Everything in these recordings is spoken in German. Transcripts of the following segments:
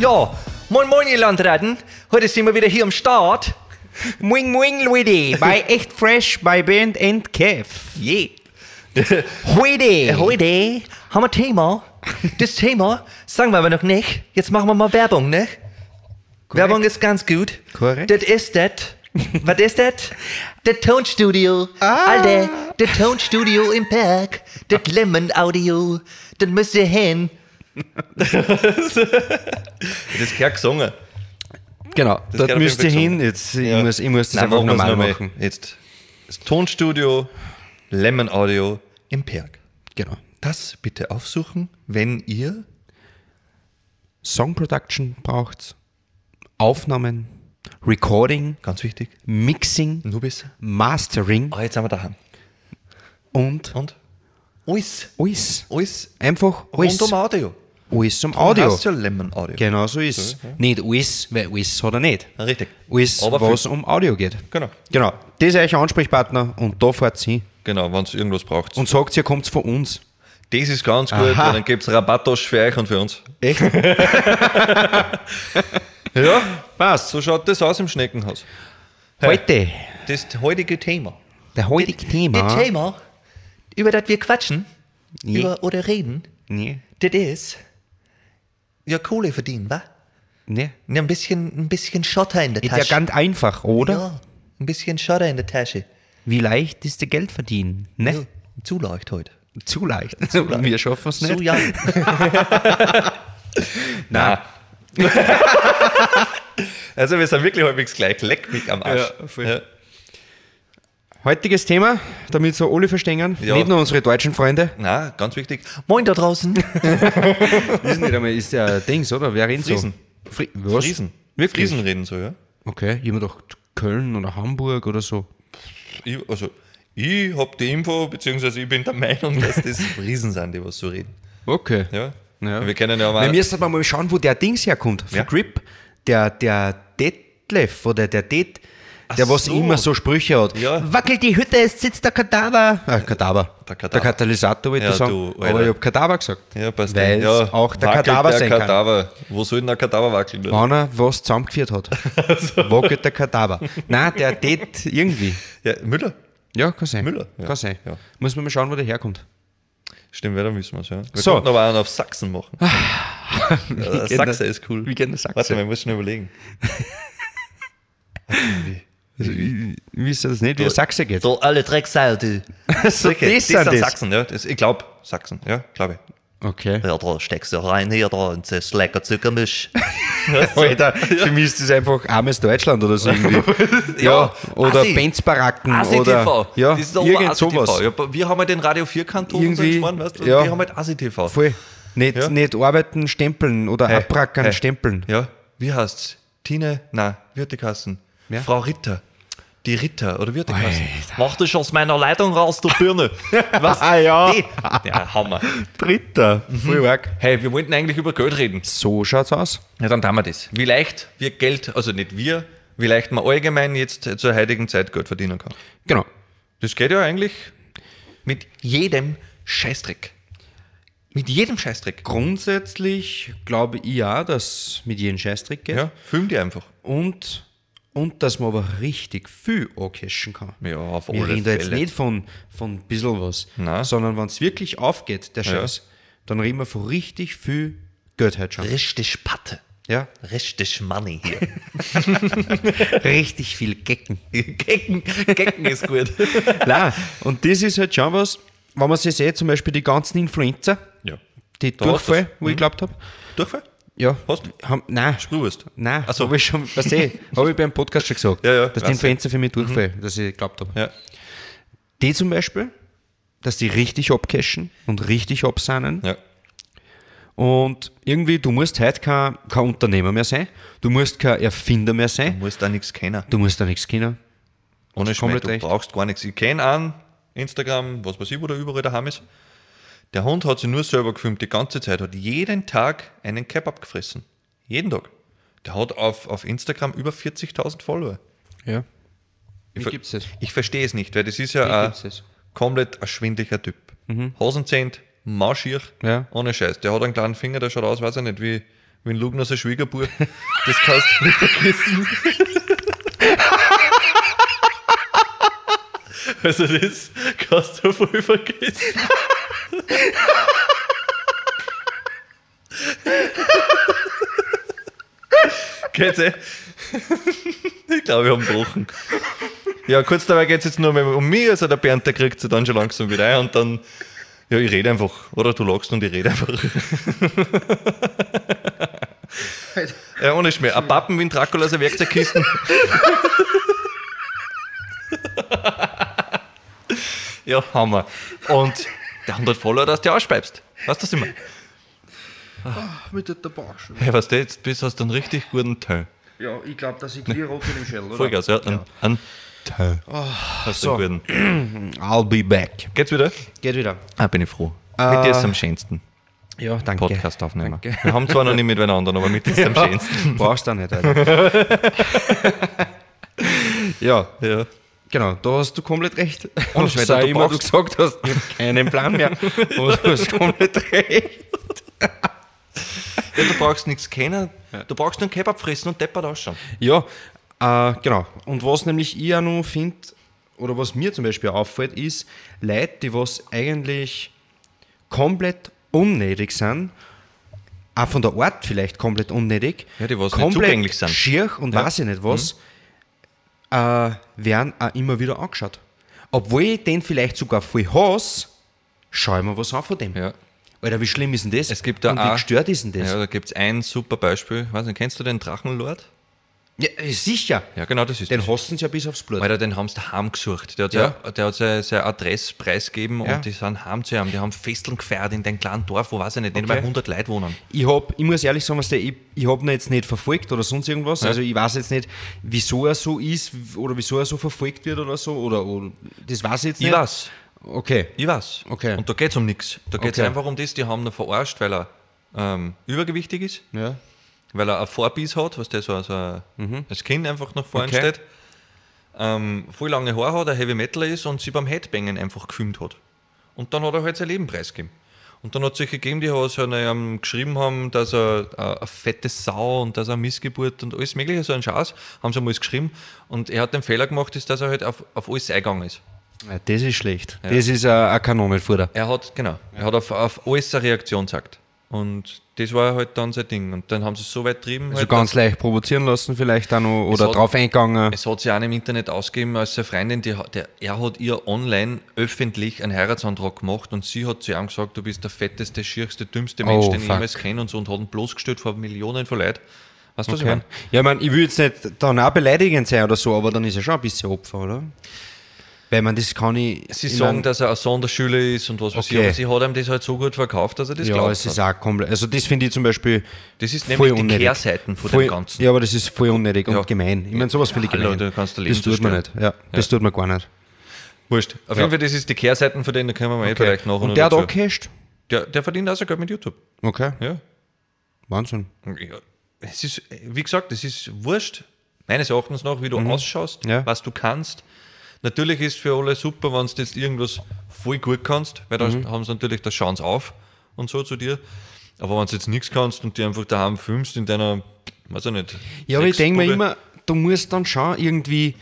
Ja, moin moin ihr Landratten. Heute sind wir wieder hier am Start. Moin moin Leute, bei Echt Fresh bei Band and Kev. Je. Heute. Heute haben wir ein Thema. Das Thema sagen wir aber noch nicht. Jetzt machen wir mal Werbung, ne? Werbung ist ganz gut. Korrekt. Das ist das. Was ist das? Das Tonstudio. Alter, das Tonstudio im Park. Das Lemon Audio. Das müsst ihr hin. das ist gesungen. Genau, Das auf müsst ihr hin. Jetzt, ich, Ja. muss, ich muss das Nein, einfach machen wir's normal noch mal. machen. Jetzt das Tonstudio Lemon Audio im Perg. Genau. Das bitte aufsuchen, wenn ihr Song Production braucht Aufnahmen, Recording, ganz wichtig, Mixing, nur bis. Mastering Ah, jetzt sind wir daheim. und Und alles, alles. alles Einfach alles. rund um Audio. Alles um Darum Audio. heißt's ja Lemon Audio. Genau so ist Nicht alles, weil alles hat er nicht. Ja, Richtig. Alles, Aber was um Audio geht. Genau. Genau. Das ist euer Ansprechpartner und da fahrt sie Genau, wenn es irgendwas braucht. und sagt, ihr kommt von uns. das ist ganz gut, Aha. weil dann gibt es Rabattosch für euch und für uns. Echt? Ja, passt. So schaut das aus im Schneckenhaus. Heute, Das heutige Thema. der heutige Thema. Das Thema, über das wir quatschen Nee. über, oder reden, Nee, das ist ja Kohle verdienen, wa? nee. Ja, ein bisschen, ein bisschen Schotter in der Ist ja Tasche. ganz einfach, oder? Ja, ein bisschen Schotter in der Tasche. Wie leicht ist der Geld verdienen? Ne? Ja, zu leicht heute. Zu leicht. Wir schaffen es nicht. So ja. Nein. also wir sind wirklich halbwegs gleich. Leck mich am Arsch. Ja, voll. Heutiges Thema, damit so alle verstehen, Ja. nicht nur unsere deutschen Freunde. Na, ganz wichtig. Moin da draußen. Ist nicht einmal, ist der Dings, oder? Wer redet Friesen. so? Fri was? Friesen. Wirklich? Friesen reden so, ja. Okay, jemand doch Köln oder Hamburg oder so. Ich, also, ich hab die Info, beziehungsweise ich bin der Meinung, dass das Friesen sind, die was so reden. Okay. Ja. Ja. Wir kennen ja aber. Wir müssen mal schauen, wo der Dings herkommt. Von Ja. Grip. Der, der Detlef oder der Det, der was so. immer so Sprüche hat. Ja. Wackelt die Hütte, es sitzt der Kadaver. Ah, Kadaver. Der Kadaver. Der Katalysator, wollte Ja, ich sagen. du. Aber ich habe Kadaver gesagt. ja, passt. Weil ja, es auch der Kadaver der sein kann. Kadaver. Wo soll denn der Kadaver wackeln? Ja. Wenn er was zusammengeführt hat. Wackelt der Kadaver. Nein, der Det irgendwie. ja, Müller. Ja, kann sein. Müller, ja. Kann sein. Ja. Muss man mal schauen, wo der herkommt. Stimmt, wer da müssen wir es, ja. Wir So. aber einen auf Sachsen machen. ja, kennen Sachse ist cool. wir kennen Sachse. Warte mal, ich muss schon überlegen. Also, ich, ich wüsste das nicht, wie der Sachse geht. So, alle Drecksau, du. so, Okay, das das sind das. Sachsen, ja. Das, ich glaube, Sachsen, ja, glaube ich. Okay. Ja, da steckst du rein hier, da, und das ist lecker Zuckermisch. Alter, für mich ist das einfach armes Deutschland oder so irgendwie. Ja, oder Assi. Benzbaracken ASI-TV. oder ja, das ist irgend sowas. Ja, wir haben halt den Radio 4 Kanton Irgendwie, so weißt du? ja. Wir haben halt ASI-TV. Voll. Nicht, Ja. nicht arbeiten, stempeln oder Hey, abrackern, hey. stempeln. Ja, wie heißt's? Tine, nein, wie hat die Kassen? Wer? Frau Ritter. Die Ritter, oder wie hat die Kassen? Mach dich aus meiner Leitung raus, du Birne. Was? Ah, ja. Die? Ja, Hammer. Dritter. Arg. Hey, wir wollten eigentlich über Geld reden. So schaut's aus. Ja, dann tun wir das. Wie leicht wir Geld, also nicht wir, wie leicht man allgemein jetzt zur heutigen Zeit Geld verdienen kann. Genau. Das geht ja eigentlich mit jedem Scheißdreck. Mit jedem Scheißdreck. Grundsätzlich glaube ich ja, dass mit jedem Scheißtrick geht. Ja, film die einfach. Und, und dass man aber richtig viel ancachen kann. Ja, auf Wir alle reden da jetzt Fälle. nicht von, von ein bisschen was, Nein. sondern wenn es wirklich aufgeht, der Scheiß, dann reden wir von richtig viel Geld halt schon. Richtig Patte. Ja, Richtig Money hier. richtig viel Gecken. Gecken, Gecken ist gut. Nein, und das ist halt schon was, wenn man sich sieht, zum Beispiel die ganzen Influencer, Ja. die Da hast Durchfall, du's. wo ich glaubt habe. Durchfall? Ja. Hast du? Haben, nein, Sprühwurst. nein, Ach so. habe ich schon, was ich, habe ich beim Podcast schon gesagt, Ja, ja, dass die ich. Influencer für mich Durchfall, dass ich glaubt habe. Ja. Die zum Beispiel, dass die richtig abcashen und richtig absahnen. Ja. Und irgendwie, du musst heute kein, kein Unternehmer mehr sein, du musst kein Erfinder mehr Du sein, musst da nichts kennen. du musst da nichts kennen. Ohne Schmäh, du brauchst gar nichts. Ich kenne einen, Instagram, was weiß ich, wo der überall daheim ist. Der Hund hat sich nur selber gefilmt die ganze Zeit, hat jeden Tag einen Kebab gefressen. Jeden Tag. Der hat auf, auf Instagram über 40.000 Follower. Ja. Wie ver- gibt's das? Ich verstehe es nicht, weil das ist ja Wie ein komplett ein schwindlicher Typ. Hosenzähnt, mauschier, Ja. ohne Scheiß. Der hat einen kleinen Finger, der schaut aus, weiß ich nicht, wie, wie ein Lugner sein Schwiegerbub. Das kannst du nicht vergessen. Also das kannst du voll vergessen. Geht's eh? Ich glaube, wir haben gebrochen. Ja, kurz dabei geht es jetzt nur um mich, also der Bernd, der kriegt sie dann schon langsam wieder ein und dann, ja, ich rede einfach. Oder du lachst und ich rede einfach. ja, ohne Schmäh. Ein Pappen wie ein Dracula, also Werkzeugkisten. ja, Hammer. Und der 100 Follower, dass du ausspeibst. Weißt du, was ich meine? Mit der Tabasche. Hey, was du jetzt bist, hast du einen richtig guten Teil. Ja, ich glaube, dass ich clear rot in dem Shell, oder? Vollgas, ja. Ein, ein Teil. hast du so. einen guten. I'll be back. Geht's wieder? Geht wieder. Ah, bin ich froh. Mit dir ist es am schönsten. Ja, danke. Podcast aufnehmen. Danke. Wir haben zwar noch nicht miteinander, aber mit dir ist es am schönsten. Brauchst du auch nicht, Alter. ja, Ja. Genau, da hast du komplett recht. Und Scheiß, sei du immer du gesagt hast, ich hab keinen Plan mehr. Aber du hast komplett recht. ja. Du brauchst nichts kennen. Du brauchst nur einen Kebab fressen und deppert ausschauen. Ja, äh, genau. Und was nämlich ich auch noch finde, oder was mir zum Beispiel auffällt, ist Leute, die was eigentlich komplett unnötig sind, auch von der Art vielleicht komplett unnötig, Ja, die was nicht komplett zugänglich sind. schier und Ja. Mhm. weiß ich nicht was, äh, werden auch immer wieder angeschaut. Obwohl ich den vielleicht sogar voll hasse, schau ich mir was an von dem. Ja. Alter, wie schlimm ist denn das? Es gibt da und wie auch- gestört ist denn das? Ja, da gibt es ein super Beispiel. Weiß nicht, kennst du den Drachenlord? Ja, äh, sicher. Ja, genau, das ist Den hassen sie ja bis aufs Blut. Alter, den haben sie daheim gesucht. Der hat, Ja. ja. der hat seine, seine Adresse preisgegeben Ja. und die sind heim zu haben. Die haben Festeln gefeiert in dem kleinen Dorf, wo weiß ich nicht, nicht Okay. mal 100 Leute wohnen. Ich, hab, ich muss ehrlich sagen, was der, ich, ich habe ihn jetzt nicht verfolgt oder sonst irgendwas. Also ich weiß jetzt nicht, wieso er so ist oder wieso er so verfolgt wird oder so. Oder, oder das weiß ich jetzt Ich nicht. weiß. Okay. Ich weiß. Okay. Und da geht es um nichts. Da geht es Okay. einfach um das, die haben ihn verarscht, weil er ähm, übergewichtig ist, Ja. Weil er ein Vorbiss hat, was der so als, ein- als Kind einfach nach vorne Mhm. Okay. steht. Ähm, voll lange Haare hat, ein Heavy Metaler ist und sie beim Headbangen einfach gefilmt hat. Und dann hat er halt sein Leben preisgegeben. Und dann hat es solche gegeben, die halt ähm, geschrieben haben, dass er äh, eine fette Sau und dass er eine Missgeburt und alles mögliche, so ein Schatz, haben sie mal geschrieben. Und er hat den Fehler gemacht, ist, dass er halt auf, auf alles eingegangen ist. ja. Das ist schlecht. Das ist ein, ein Kanonenfutter. Er hat, genau, er hat auf, auf alles eine Reaktion gezeigt. Und das war halt dann sein Ding. Und dann haben sie es so weit getrieben, Also halt, ganz leicht provozieren lassen vielleicht auch noch oder hat- drauf eingegangen. es hat sich auch im Internet ausgegeben als seine Freundin, die, hat- der, er hat ihr online öffentlich einen Heiratsantrag gemacht und sie hat zu ihm gesagt, du bist der fetteste, schierste, dümmste Mensch, Oh, den ich fuck. jemals kenne und so und hat ihn bloßgestellt vor Millionen von Leuten. Weißt du, was ich Okay. meine? Ja, ich mein, ich will jetzt nicht dann auch beleidigend sein oder so, aber dann ist er schon ein bisschen Opfer, oder? Weil man das kann ich. Sie ich sagen, mein, dass er ein Sonderschüler ist und was weiß ich, Okay. aber sie hat ihm das halt so gut verkauft, dass er das ja, glaubt es hat. ist auch komplett. Also, das finde ich zum Beispiel. Das ist voll nämlich die unnötig. Kehrseiten von voll, dem Ganzen. Ja, aber das ist voll unnötig Ja. und gemein. Ich meine, sowas finde ich Hallo, gemein. du kannst das tut man nicht. Ja, das tut man gar nicht. Wurscht. Auf jeden Fall, das ist die Kehrseiten von denen, da können wir mal eh vielleicht nachher und noch der hat auch gecasht? Der, der verdient auch sogar mit YouTube. Okay. Ja. Wahnsinn. ja. Es ist, wie gesagt, es ist wurscht, meines Erachtens nach, wie du ausschaust, Ja. was du kannst. Natürlich ist für alle super, wenn du jetzt irgendwas voll gut kannst, weil da haben sie natürlich das Chance auf und so zu dir. Aber wenn du jetzt nichts kannst und dir einfach daheim filmst in deiner, weiß ich nicht. Ja, aber ich denke mir immer, du musst dann schon irgendwie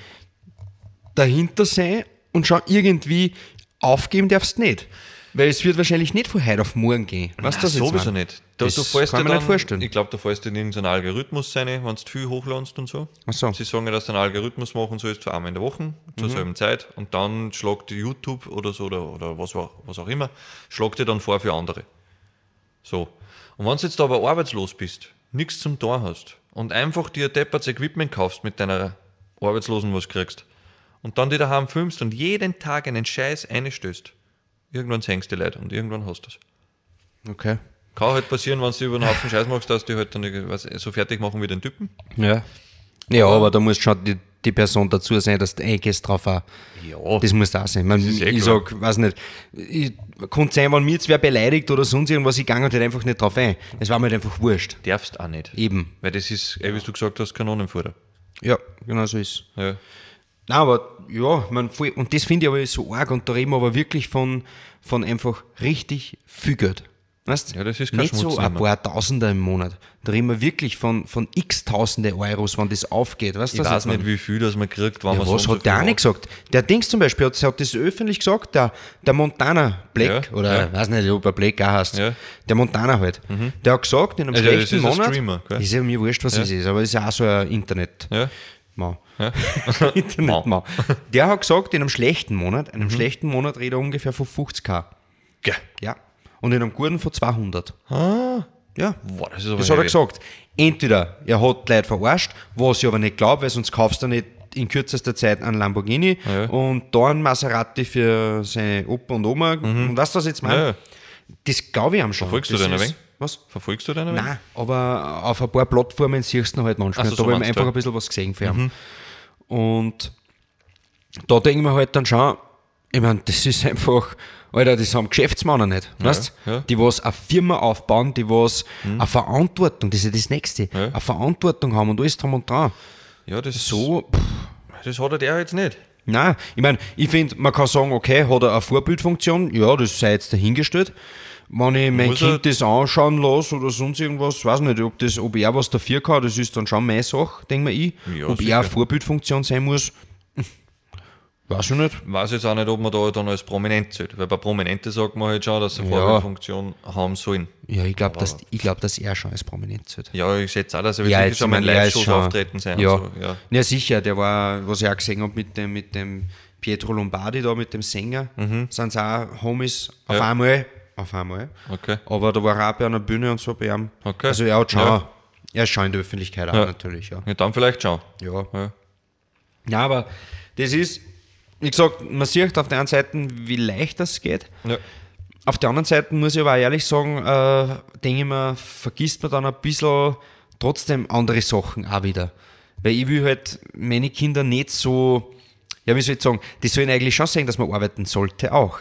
dahinter sein und schon irgendwie aufgeben darfst nicht. Weil es wird wahrscheinlich nicht von heute auf morgen gehen. Nein, was ich jetzt sowieso nicht. Da, Das du fällst kann dir man nicht dann, vorstellen. Ich glaube, da fällst du in irgendeinen Algorithmus rein, wenn du viel hochladest und so. Ach so. Sie sagen ja, dass du einen Algorithmus machen sollst für einmal in der Woche, Mhm. zur selben Zeit. Und dann schlagt YouTube oder so oder, oder was, auch- was auch immer, schlagt dir dann vor für andere. So. Und wenn du jetzt aber arbeitslos bist, nichts zum Tor hast und einfach dir depperts Equipment kaufst mit deiner Arbeitslosen, was du kriegst, und dann die daheim filmst und jeden Tag einen Scheiß einstößt, irgendwann hängst du die Leute und irgendwann hast du es. Okay. Kann halt passieren, wenn du über einen Haufen Scheiß machst, dass die halt dann was, so fertig machen wie den Typen. Ja. Ja, aber da musst du schon die, die Person dazu sein, dass du eingehst drauf auch. Ja. Das muss da sein. Man, eh ich klar. sag, weiß nicht, ich, könnte sein, wenn mir jetzt wer beleidigt oder sonst irgendwas, ich gehe halt einfach nicht drauf ein. Es war mir halt einfach wurscht. Darfst auch nicht. Eben. Weil das ist, eh, wie du gesagt hast, Kanonenfutter. Ja, genau so ist Ja. Nein, aber ja, man, voll, und das finde ich aber so arg und da reden wir aber wirklich von, von einfach richtig viel Geld. Weißt Ja, das ist kein Nicht so Schmutz ein mehr. paar Tausender im Monat. Da reden wir wirklich von, von x Tausende Euros, wenn das aufgeht. Weißt Ich du, was weiß ich nicht, wie viel das man kriegt, wenn Ja, man so was so hat der auch nicht gesagt? Der Dings zum Beispiel hat, hat das öffentlich gesagt, der, der Montana Black, Ja, oder ja. weiß nicht, ob er Black auch heißt, Ja. Mhm. der Montana halt. Der hat gesagt, in einem Also, das schlechten ist ein Monat, Streamer, gell? ist ja mir wurscht, was es ist, aber es ist ja auch so ein Internet. Ja. Mau. Ja. Internetmau. Der hat gesagt, in einem schlechten Monat, Mhm. einem schlechten Monat redet er ungefähr von 50k. Gell. Ja. Und in einem guten von 200. Ah. Ja. Boah, das Das hat er gesagt. Entweder er hat Leute verarscht, was ich aber nicht glaube, weil sonst kaufst du nicht in kürzester Zeit einen Lamborghini Ja. und da einen Maserati für seine Opa und Oma. Und weißt du, was ich jetzt meine? Mhm. Ja. Das glaube ich am schon. Verfolgst du Das den ein wenig? Was? Verfolgst du ein wenig? Nein, aber auf ein paar Plattformen siehst du halt manchmal. Ach so, da habe ich einfach. Mhm. ein bisschen was gesehen für ihn. Und da denken wir halt dann schon, ich meine, das ist einfach, Alter, das haben Geschäftsmänner nicht. weißt ja. Mhm. Die was eine Firma aufbauen, die was eine Verantwortung, das ist ja das Nächste, Ja. eine Verantwortung haben und alles drum und dran. Ja, das, So, pff, das hat er der jetzt nicht. Nein, ich meine, ich finde, man kann sagen, okay, hat er eine Vorbildfunktion, ja, das sei jetzt dahingestellt. Wenn ich mein Muss Kind das anschauen lasse oder sonst irgendwas, weiß nicht, ob, das, ob er was dafür kann, das ist dann schon meine Sache, denke ich. Ja, ob sicher. er eine Vorbildfunktion sein muss, weiß ich nicht. Weiß jetzt auch nicht, ob man da dann als Prominent zählt. Weil bei Prominente sagt man halt schon, dass sie eine Ja. Vorbildfunktion haben sollen. Ja, ich glaube, dass, ich glaub, dass er schon als Prominent zählt. Ja, ich schätze auch, dass er Ja, jetzt schon mein, Live-Shows auftreten sein. Ja. So. ja. ja, sicher, der war, was ich auch gesehen habe mit dem, mit dem Pietro Lombardi da, mit dem Sänger, sind sie auch Homies auf Mhm. Ja. einmal. Auf einmal. Okay. Aber da war er auch bei einer Bühne und so bei ihm. Okay. Also er hat schon, Ja. er ist schon in der Öffentlichkeit auch Ja. natürlich, ja. ja. Dann vielleicht schon. Ja. Ja. Ja, aber das ist, wie gesagt, man sieht auf der einen Seite, wie leicht das geht. Ja. Auf der anderen Seite muss ich aber auch ehrlich sagen, äh, denke ich mir, vergisst man dann ein bisschen trotzdem andere Sachen auch wieder. Weil ich will halt meine Kinder nicht so, ja, wie soll ich sagen, die sollen eigentlich schon sehen, dass man arbeiten sollte auch.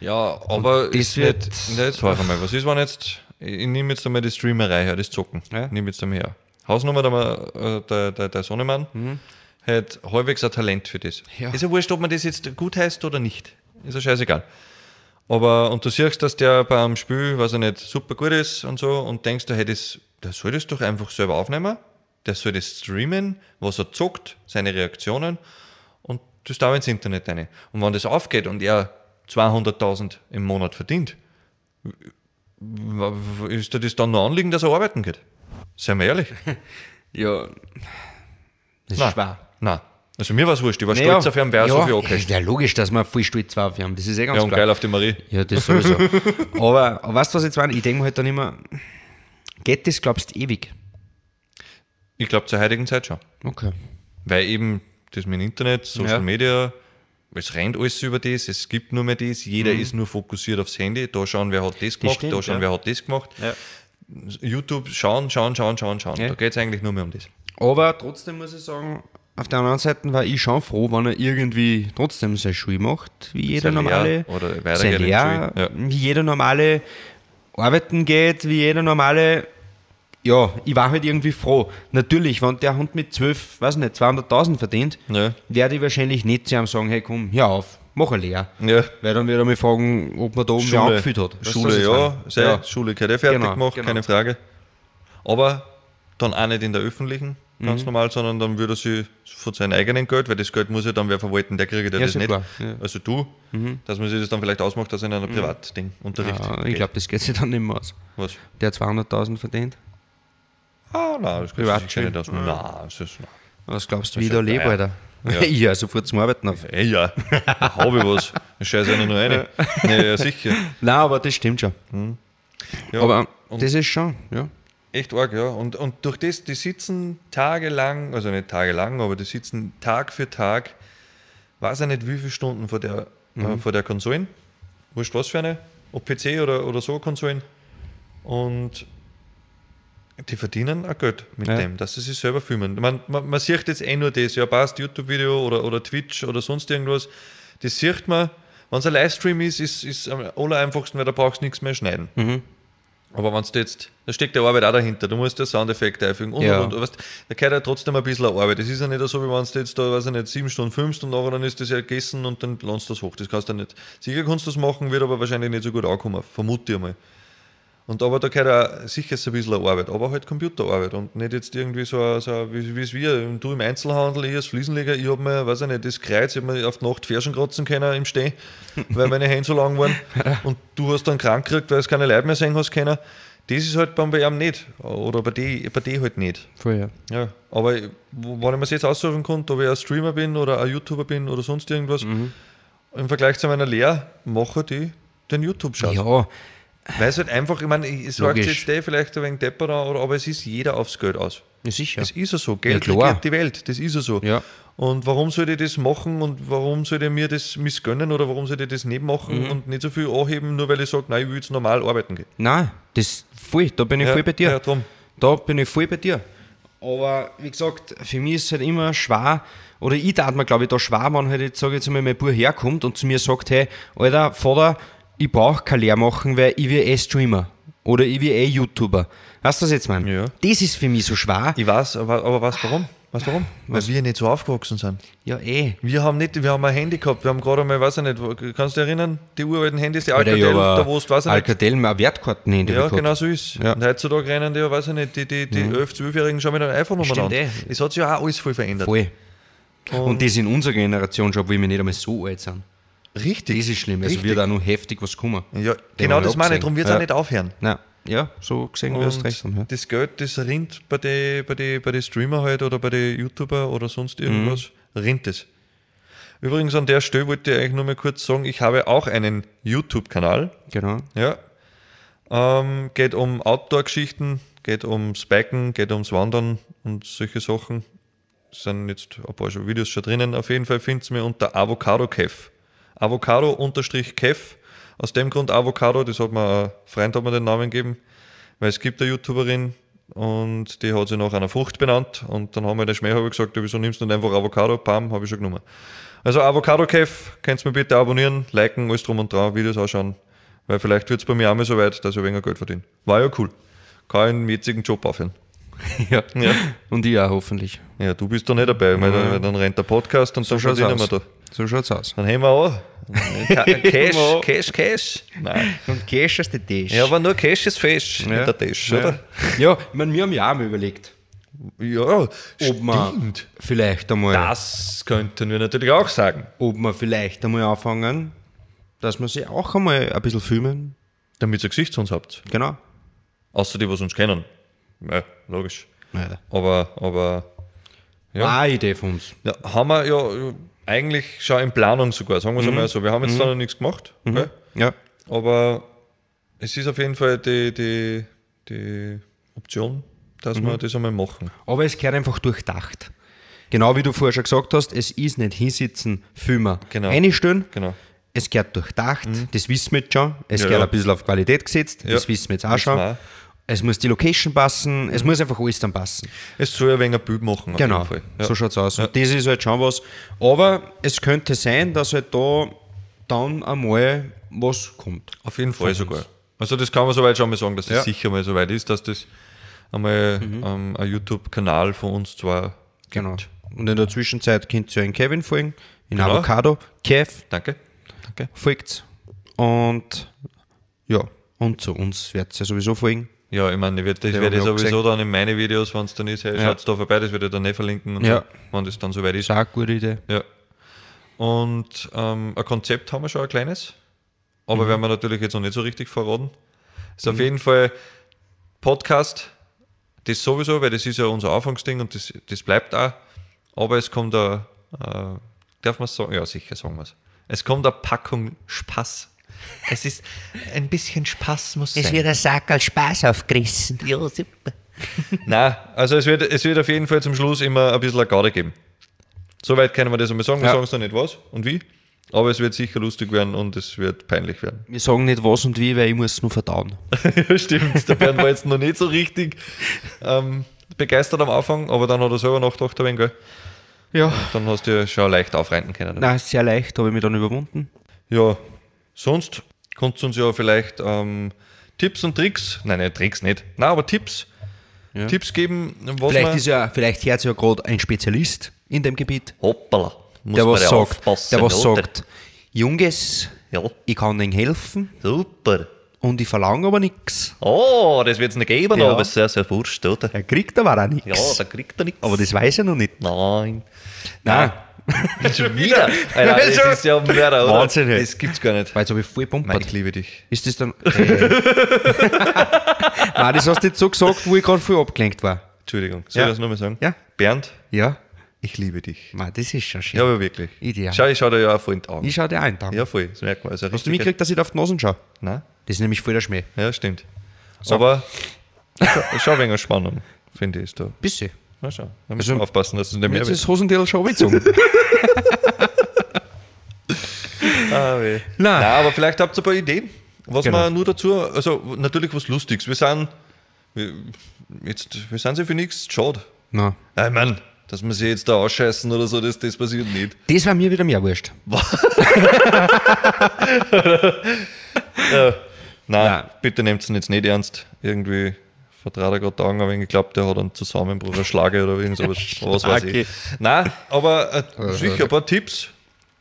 Ja, aber das ist wird- nicht, nicht warte mal, was ist, wenn jetzt, ich nehme jetzt einmal die Streamerei her, das Zocken. Ja. Ich nehme jetzt einmal her. Hausnummer, der, äh, der, der, der Sonnemann hat halbwegs ein Talent für das. Ja. Ist ja wurscht, ob man das jetzt gut heißt oder nicht. Ist ja scheißegal. Aber, und du siehst, dass der beim Spiel, weiß ich nicht, super gut ist und so und denkst du, hey, das, der soll das doch einfach selber aufnehmen. Der soll das streamen, was er zockt, seine Reaktionen das da ins Internet rein. Und wenn das aufgeht und er 200.000 im Monat verdient, ist dir das dann noch anliegen, dass er arbeiten geht? Seien wir ehrlich. Ja, das Nein. ist schwer. Nein. Also mir war es wurscht, ich war Naja, stolz auf ihn, wer so viel angekriegt. Ja, logisch, dass man viel stolz war auf ihn, das ist eh ganz Ja, und klar. geil auf die Marie. Ja, das sowieso. aber, aber weißt du, was jetzt meine? Ich denke mir halt dann immer, geht das, glaubst du, ewig? Ich glaube zur heutigen Zeit schon. Okay. Weil eben das mit dem Internet, Social Ja. Media, es rennt alles über das, es gibt nur mehr das, jeder Mhm. ist nur fokussiert aufs Handy, da schauen, wer hat das gemacht, stimmt, da schauen, ja. wer hat das gemacht. Ja. YouTube schauen, schauen, schauen, schauen, schauen. Da geht es eigentlich nur mehr um das. Aber trotzdem muss ich sagen, auf der anderen Seite war ich schon froh, wenn er irgendwie trotzdem seine Schule macht, wie jeder Seine normale. Oder Schule, ja. wie jeder normale arbeiten geht, wie jeder normale. Ja, ich war halt irgendwie froh. Natürlich, wenn der Hund mit 12, weiß nicht, 200.000 verdient, Ja. werde ich wahrscheinlich nicht zu ihm sagen, hey komm, hör auf, mach eine Lehre. Ja. Weil dann wird er mich fragen, ob man da oben Schule, angefüllt hat. Weißt Schule ja, sehr, ja. Schule eh fertig Genau, gemacht, genau. keine Frage. Aber dann auch nicht in der öffentlichen, ganz Mhm. normal, sondern dann würde er sich von seinem eigenen Geld, weil das Geld muss ja dann wer verwalten, der kriegt ja, Ja, das nicht. ja. Mhm. Also du, dass man sich das dann vielleicht ausmacht, dass er in einer Privatding Unterricht Ja, ich glaube, das geht sich dann nicht mehr aus. Was? Der hat 200.000 verdient. Ah, nein, das geht sich Privatschule. nicht aus. Nein, das ist... Nein. Was glaubst du, wie ich da ja lebe. Alter? Ja. Ja sofort zum Arbeiten auf. Ey, ja, habe ich was. Ich scheiße ja nur eine. Ja, ja, sicher. Nein, aber das stimmt schon. Ja, aber das ist schon, ja. echt arg, ja. Und, und durch das, die sitzen tagelang, also nicht tagelang, aber die sitzen Tag für Tag, weiß ich nicht wie viele Stunden vor der, äh, vor der Konsolen. Wurscht was für eine, ob PC oder, oder so Konsolen. Und die verdienen auch Geld mit Ja. dem, dass sie sich selber filmen. Man, man, man sieht jetzt eh nur das, ja passt, YouTube-Video oder, oder Twitch oder sonst irgendwas. Das sieht man, wenn es ein Livestream ist, ist es am aller einfachsten, weil da brauchst du nichts mehr schneiden. Mhm. Aber wenn du jetzt, da steckt der Arbeit auch dahinter, du musst ja Soundeffekte einfügen und, Ja. und, und weißt, da gehört ja trotzdem ein bisschen Arbeit. Das ist ja nicht so, wie wenn du jetzt da, weiß ich nicht, sieben Stunden filmst und nachher dann ist das ja gegessen und dann landest du das hoch. Das kannst du nicht. Sicher kannst du das machen, wird aber wahrscheinlich nicht so gut ankommen, vermute ich mal. Und aber da gehört auch sicher ein bisschen Arbeit, aber halt Computerarbeit und nicht jetzt irgendwie so, so wie es wir, du im Einzelhandel, ich als Fliesenleger, ich habe mir, weiß ich nicht, das Kreuz, ich habe mir auf die Nacht Fersen kratzen können im Stehen, weil meine Hände so lang waren und du hast dann krank gekriegt, weil es keine Leute mehr sehen hast können. Das ist halt beim WM nicht oder bei die, bei die halt nicht. Vorher. Ja, aber wenn ich mir das jetzt aussuchen konnte, ob ich ein Streamer bin oder ein YouTuber bin oder sonst irgendwas, Mhm. im Vergleich zu meiner Lehre mache die den YouTube-Schau. Ja, Weil es halt einfach, ich meine, es sagt Logisch. jetzt der vielleicht ein wenig depper da, oder, aber es ist jeder aufs Geld aus. ja sicher. Es ist ja so. Geld Ja, regiert die Welt. Das ist ja so. Ja. Und warum soll ich das machen und warum soll ich mir das missgönnen oder warum soll ich das nicht Mhm. machen und nicht so viel anheben, nur weil ich sage, nein, ich will jetzt normal arbeiten gehen. Nein, das voll, da bin ich Ja, voll bei dir. ja, drum. Da bin ich voll bei dir. Aber wie gesagt, für mich ist es halt immer schwer, oder ich tat mir glaube ich da schwer, wenn halt jetzt, sage ich jetzt mal, mein Bub herkommt und zu mir sagt, hey, Alter, Vater, ich brauche kein Lehr machen, weil ich will eh Streamer. Oder ich will eh YouTuber. Weißt du das jetzt, mein? Ja. Das ist für mich so schwer. Ich weiß, aber, aber weißt du warum? Weißt du warum? Weil wir nicht so aufgewachsen sind. Ja, eh. Wir haben nicht, wir haben ein Handy gehabt, wir haben gerade einmal, weiß ich nicht, wo- kannst du dich erinnern, die uralten Handys, die Alcatel, hab da wo du, weiß ich nicht, Alcatel mehr Wertkarten in Ja, genau so ist Ja. Und heutzutage rennen die, ja, weiß ich nicht, die, die, die 11-, 12-Jährigen schon mit einem iPhone Stimmt umeinander. eh. Es hat sich ja auch alles voll verändert. Voll. Und das in unserer Generation schon, obwohl wir nicht einmal so alt sind. Richtig. Das ist schlimm. Also Richtig. wird auch noch heftig was kommen. Ja, genau wir das meine ich, darum wird es Ja. auch nicht aufhören. Nein. Ja, so gesehen, du hast recht. haben, Ja. das Geld, das rinnt bei den bei die, bei die Streamer halt oder bei den YouTuber oder sonst irgendwas, Mhm. rinnt es. Übrigens an der Stelle wollte ich eigentlich nur mal kurz sagen, ich habe auch einen YouTube-Kanal. Genau. Ja. Ähm, geht um Outdoor-Geschichten, geht ums Biken, geht ums Wandern und solche Sachen. Es sind jetzt ein paar Videos schon drinnen. Auf jeden Fall findet ihr mir unter Avocado Kev. Avocado unterstrich Kev. Aus dem Grund Avocado, das hat mir ein Freund hat mir den Namen gegeben, weil es gibt eine YouTuberin und die hat sich nach einer Frucht benannt und dann haben wir den Schmäh gesagt, wieso nimmst du nicht einfach Avocado? Bam, habe ich schon genommen. Also Avocado Kev, könnt ihr mir bitte abonnieren, liken, alles drum und dran, Videos anschauen, weil vielleicht wird es bei mir auch mal so weit, dass ich weniger Geld verdiene. War ja cool. Kann ich jetzigen Job aufhören. Ja. Ja. Und ich auch hoffentlich. Ja, du bist da nicht dabei, weil, dann, weil dann rennt der Podcast und dann schaut's verdienen wir aus. da. So schaut's aus. Dann haben wir auch. Cash. Cash, Cash. Nein. Und Cash ist der Tisch. Ja, aber nur Cash ist Fisch in der Tisch, ja. oder? Ja, ich meine, wir haben ja auch mal überlegt, Ja, ob man stimmt. vielleicht einmal, Das könnten wir natürlich auch sagen. ob wir vielleicht einmal anfangen, dass wir sie auch einmal ein bisschen filmen. Damit ihr Gesicht zu uns habt. Genau. Außer die, was uns kennen. Ja, logisch. Ja. Aber, aber Ja. Eine Idee von uns. ja, haben wir ja eigentlich schon in Planung sogar, sagen wir es einmal so. Wir haben jetzt da noch nichts gemacht, gell? Ja. aber es ist auf jeden Fall die, die, die Option, dass wir das einmal machen. Aber es gehört einfach durchdacht. Genau wie du vorher schon gesagt hast, es ist nicht hinsitzen, filmen, Genau. einstellen. Genau. Es gehört durchdacht, das wissen wir jetzt schon. Es Ja, gehört ja. ein bisschen auf Qualität gesetzt, das wissen wir jetzt auch schon. Es muss die Location passen, es muss einfach alles dann passen. Es soll ein wenig ein Bild machen. Genau. Ja. so schaut's aus. Und das ist halt schon was. Aber es könnte sein, dass halt da dann einmal was kommt. Auf jeden Fall sogar. Also das kann man soweit schon mal sagen, dass das Ja. sicher mal soweit ist, dass das einmal ähm, ein YouTube-Kanal von uns zwar gibt. Genau. Und in der Zwischenzeit könnt ihr in Kevin folgen, in Genau. Avocado, Kev, Danke. Danke. folgt Und ja, und zu uns wird es ja sowieso folgen. Ja, ich meine, ich werde das werde ich sowieso dann in meine Videos, wenn es dann ist, hey, Ja. schaut da vorbei, das werde ich dann nicht verlinken, und Ja. so, wenn das dann soweit ist. Eine gute Idee. Ja. Und ähm, ein Konzept haben wir schon ein kleines, Mhm. aber werden wir natürlich jetzt noch nicht so richtig verraten. Ist auf jeden Fall Podcast, das sowieso, weil das ist ja unser Anfangsding und das, das bleibt auch. Aber es kommt da, äh, darf man es sagen? Ja, sicher sagen wir es. Es kommt eine Packung Spaß. Es ist ein bisschen Spaß muss Es sein. wird ein Sackerl Spaß aufgerissen. Ja, super. Nein, also es wird, es wird auf jeden Fall zum Schluss immer ein bisschen eine Garde geben. Soweit können wir das einmal sagen. Wir Ja. sagen es noch nicht was und wie. Aber es wird sicher lustig werden und es wird peinlich werden. Wir sagen nicht was und wie, weil ich muss es nur verdauen. ja, stimmt. Der Bernd war jetzt noch nicht so richtig ähm, begeistert am Anfang, aber dann hat er selber nachgedacht, ein wenig, gell? Ja. Dann hast du ja schon leicht aufreiten können. Na, sehr leicht, habe ich mich dann überwunden. Ja, sonst kannst du uns ja vielleicht ähm, Tipps und Tricks, nein, nein, Tricks nicht, nein, aber Tipps, Ja. Tipps geben, was Vielleicht ist ja, vielleicht hört ja gerade ein Spezialist in dem Gebiet, hoppala, muss der was sagt, aufpassen, der was oder? sagt, Junges, Ja, ich kann Ihnen helfen super. und ich verlange aber nichts. Oh, das wird es nicht geben, Ja. aber es ist sehr, sehr wurscht, oder? Er kriegt aber auch nichts. Ja, da kriegt er nichts. aber das weiß er noch nicht. Nein. Nein. Schon wieder? Alter, das Schon. ist ja ein Mörder, oder? Wahnsinn, ey. Das gibt's gar nicht. Weil jetzt habe ich voll Nein, pumpert. ich liebe dich. Ist das dann. Äh. Nein, das hast du jetzt so gesagt, wo ich gerade voll abgelenkt war. Entschuldigung, soll Ja. ich das nochmal sagen? Ja. Bernd, Ja. ich liebe dich. Man, das ist schon schön. Ja, aber wirklich. Ideal. Schau, ich schau dir ja auch voll in die Augen. Ich schau dir ein, danke. Ja, voll. Das merkt man. Also Hast du mitgekriegt, dass ich da auf die Nasen schaue? Nein? Das ist nämlich voll der Schmäh. Ja, stimmt. Aber schau, schau wenig Spannung, finde ich, ist da. Bisschen. Na schau, da müssen wir aufpassen, dass es nicht mehr Jetzt wird. ist Hosentil schon gezogen. Ah, weh. Nein. Nein, aber vielleicht habt ihr ein paar Ideen, was Genau. man nur dazu, also natürlich was Lustiges. Wir sind, wir, jetzt, wir sind sie für nichts schade. Nein. Ich meine, dass wir sie jetzt da ausscheißen oder so, das, das passiert nicht. Das war mir wieder mehr wurscht. Nein, Nein. bitte nehmt es jetzt nicht ernst. Irgendwie vertraut er gerade Augen, aber ich glaube, der hat einen Zusammenbruch, eine Schlage oder irgend sowas. was weiß ich. Nein, aber äh, sicher ein paar Tipps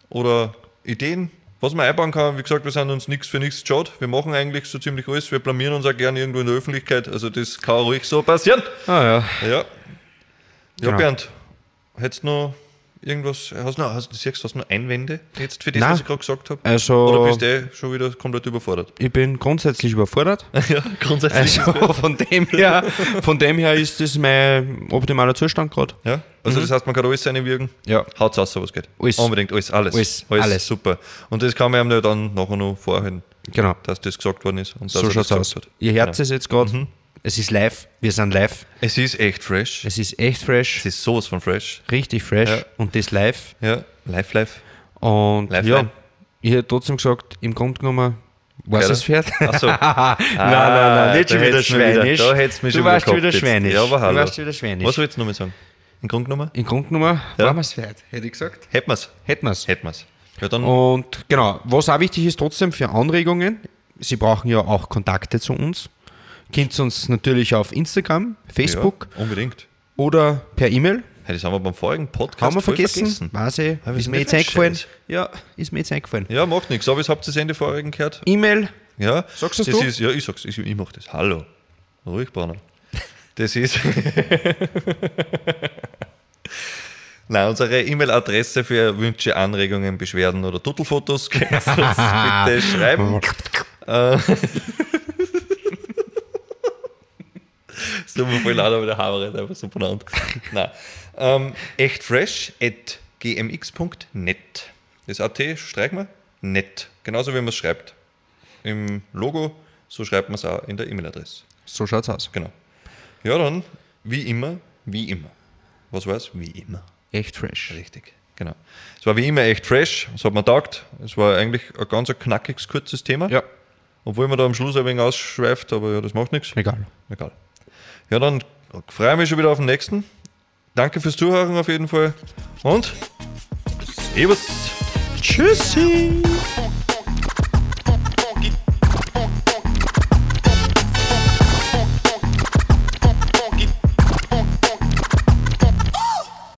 oder Ideen, was man einbauen kann. Wie gesagt, wir sind uns nichts für nichts schade. Wir machen eigentlich so ziemlich alles. Wir blamieren uns auch gerne irgendwo in der Öffentlichkeit. Also das kann ruhig so passieren. Ah ja. Ja. Ja, Genau. Bernd, hättest du noch irgendwas, hast du noch, hast, du siehst, hast du noch Einwände jetzt für das, Nein. was ich gerade gesagt habe? Also- Oder bist du eh schon wieder komplett überfordert? Ich bin grundsätzlich überfordert. ja, grundsätzlich. Also von dem her, von dem her ist das mein optimaler Zustand gerade. Ja, also das heißt, man kann alles reinwirken. Ja. Haut's aus, was geht. Alles. Unbedingt, alles, alles. Alles, alles. Super. Und das kann man ja dann nachher noch vorhalten, Genau. dass das gesagt worden ist. Und So schaut's gesagt aus. Ihr hört Genau. es jetzt gerade. Es ist live. Wir sind live. Es ist echt fresh. Es ist echt fresh. Es ist sowas von fresh. richtig fresh. Ja. Und das live. Ja, live, live. Und Live ja, rein. ich hätte trotzdem gesagt, im Grunde genommen, was es Pferd. Achso. nein, nein, nein, nicht da schon wieder du schweinisch. Da hättest du mich Du schon warst wieder wieder schweinisch. Ja, aber Du hallo. warst wieder schweinisch. Was willst du nochmal sagen? In Grund genommen? Im Grunde genommen, Ja. waren wir es Pferd, hätte ich gesagt. Hätten wir's. Hätten wir es. Hätten wir's. Ja, dann Und genau, was auch wichtig ist trotzdem für Anregungen, Sie brauchen ja auch Kontakte zu uns. Könnt ihr uns natürlich auf Instagram, Facebook Ja, unbedingt. oder per E-Mail. Hey, das haben wir beim vorigen Podcast Haben wir voll vergessen? Weiß ich. Ja, ist mir jetzt eingefallen. Scheiß. Ja, ist mir jetzt eingefallen. Ja, macht nichts. Aber ich habt das Ende vorigen gehört. E-Mail, Ja. Sagst das du? Ist, ja, ich sag's. Ich, ich mach das. Hallo. Ruhig, Brauner. Das ist. Nein, unsere E-Mail-Adresse für Wünsche, Anregungen, Beschwerden oder Tuttelfotos könnt ihr uns bitte schreiben. Es mir voll leid, aber der Haber ist einfach so benannt. Nein. Ähm, echt fresh at gmx.net. Das AT streichen wir. Net. Genauso wie man es schreibt. Im Logo, so schreibt man es auch in der E-Mail-Adresse. so schaut's aus. Genau. Ja, dann, wie immer, wie immer. Was war's? Wie immer. Echt fresh. Richtig. Genau. Es war wie immer echt fresh. Es hat mir taugt. Es war eigentlich ein ganz ein knackiges, kurzes Thema. Ja, Obwohl man da am Schluss ein wenig ausschweift, aber ja, das macht nichts. egal. Egal. Ja, dann freue ich mich schon wieder auf den nächsten. Danke fürs Zuhören auf jeden Fall. Und Servus. Tschüssi.